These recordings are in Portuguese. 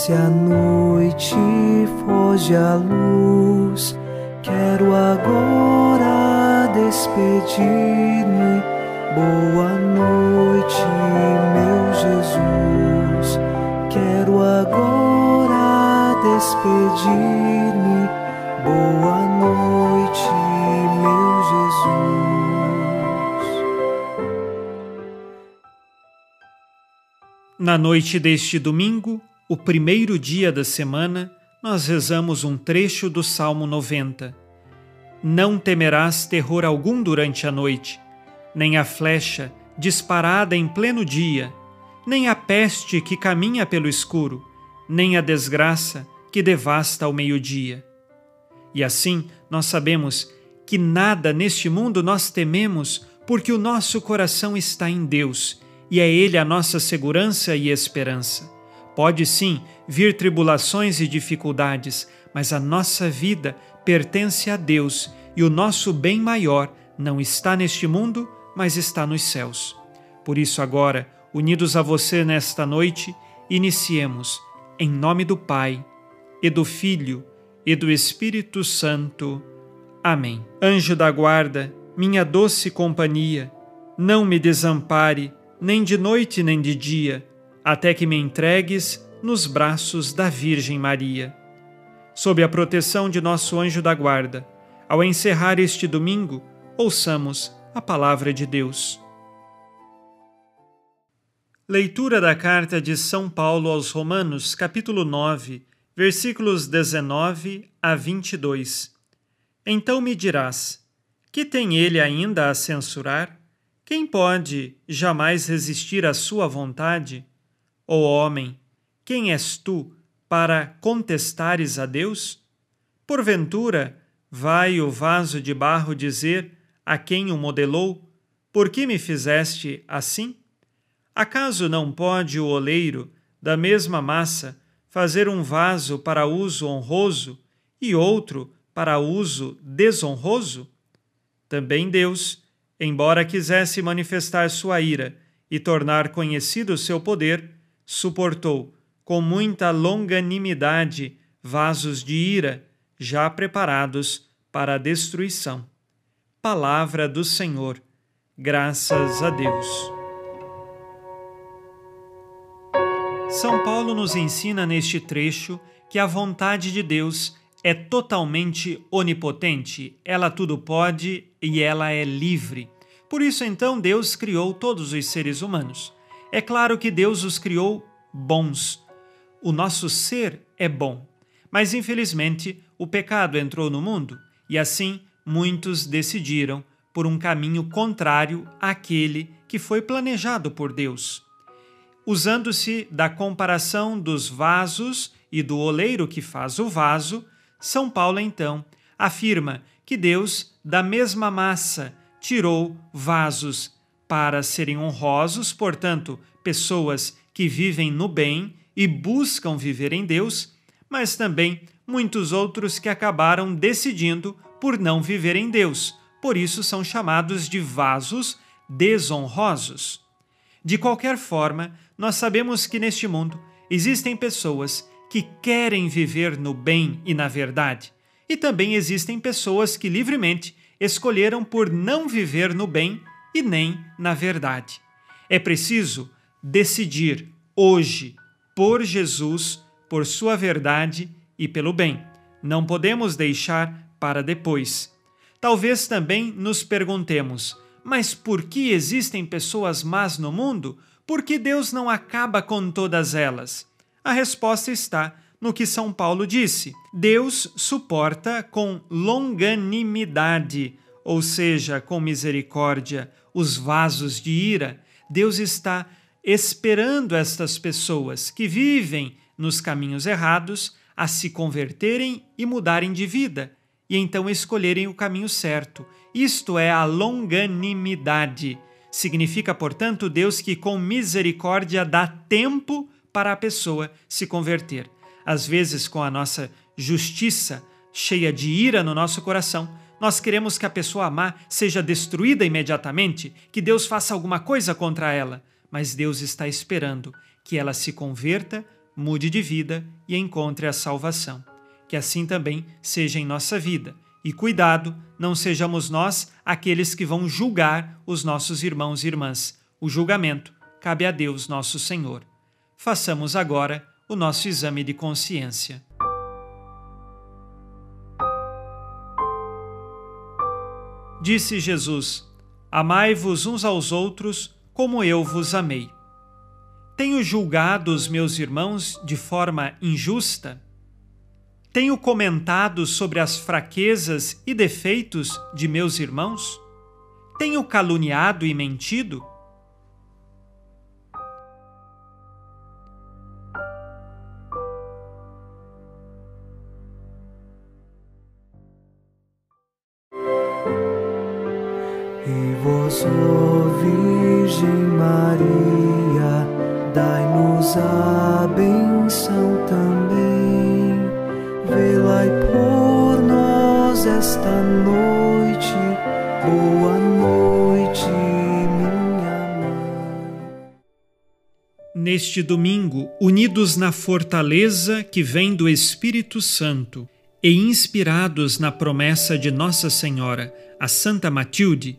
Desce a noite, foge a luz. Quero agora despedir-me. Boa noite, meu Jesus. Quero agora despedir-me. Boa noite, meu Jesus. Na noite deste domingo, o primeiro dia da semana, nós rezamos um trecho do Salmo 90. Não temerás terror algum durante a noite, nem a flecha disparada em pleno dia, nem a peste que caminha pelo escuro, nem a desgraça que devasta ao meio-dia. E assim nós sabemos que nada neste mundo nós tememos, porque o nosso coração está em Deus e é Ele a nossa segurança e esperança. Pode sim vir tribulações e dificuldades, mas a nossa vida pertence a Deus e o nosso bem maior não está neste mundo, mas está nos céus. Por isso, agora, unidos a você nesta noite, iniciemos em nome do Pai e do Filho e do Espírito Santo. Amém. Anjo da guarda, minha doce companhia, não me desampare, nem de noite nem de dia até que me entregues nos braços da Virgem Maria. Sob a proteção de nosso anjo da guarda, ao encerrar este domingo, ouçamos a palavra de Deus. Leitura da carta de São Paulo aos Romanos, capítulo 9, versículos 19 a 22. Então me dirás: que tem ele ainda a censurar? Quem pode jamais resistir à sua vontade? Ó homem, quem és tu para contestares a Deus? Porventura, vai o vaso de barro dizer a quem o modelou: Por que me fizeste assim? Acaso não pode o oleiro, da mesma massa, fazer um vaso para uso honroso e outro para uso desonroso? Também Deus, embora quisesse manifestar sua ira e tornar conhecido seu poder, suportou com muita longanimidade vasos de ira já preparados para a destruição. Palavra do Senhor. Graças a Deus. São Paulo nos ensina neste trecho que a vontade de Deus é totalmente onipotente, ela tudo pode e ela é livre. Por isso, então, Deus criou todos os seres humanos. É claro que Deus os criou bons. O nosso ser é bom. Mas infelizmente o pecado entrou no mundo e assim muitos decidiram por um caminho contrário àquele que foi planejado por Deus. Usando-se da comparação dos vasos e do oleiro que faz o vaso, São Paulo então afirma que Deus, da mesma massa, tirou vasos para serem honrosos, portanto, pessoas que vivem no bem e buscam viver em Deus, mas também muitos outros que acabaram decidindo por não viver em Deus, por isso são chamados de vasos desonrosos. De qualquer forma, nós sabemos que neste mundo existem pessoas que querem viver no bem e na verdade, e também existem pessoas que livremente escolheram por não viver no bem e nem na verdade. É preciso decidir hoje por Jesus, por sua verdade e pelo bem. Não podemos deixar para depois. Talvez também nos perguntemos: mas por que existem pessoas más no mundo? Por que Deus não acaba com todas elas? A resposta está no que São Paulo disse: Deus suporta com longanimidade, ou seja, com misericórdia, os vasos de ira. Deus está esperando estas pessoas que vivem nos caminhos errados a se converterem e mudarem de vida, e então escolherem o caminho certo. Isto é a longanimidade. Significa, portanto, Deus que com misericórdia dá tempo para a pessoa se converter. Às vezes, com a nossa justiça cheia de ira no nosso coração, nós queremos que a pessoa má seja destruída imediatamente, que Deus faça alguma coisa contra ela mas Deus está esperando que ela se converta mude de vida e encontre a salvação. Que assim também seja em nossa vida. E cuidado, não sejamos nós aqueles que vão julgar os nossos irmãos e irmãs. O julgamento cabe a Deus, nosso Senhor. Façamos agora o nosso exame de consciência. Disse Jesus: Amai-vos uns aos outros como eu vos amei. Tenho julgado os meus irmãos de forma injusta? Tenho comentado sobre as fraquezas e defeitos de meus irmãos? Tenho caluniado e mentido? Virgem Maria, dai-nos a benção também. Por nós esta noite. Boa noite, minha mãe. Neste domingo, unidos na fortaleza que vem do Espírito Santo e inspirados na promessa de Nossa Senhora, a Santa Matilde,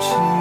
watching.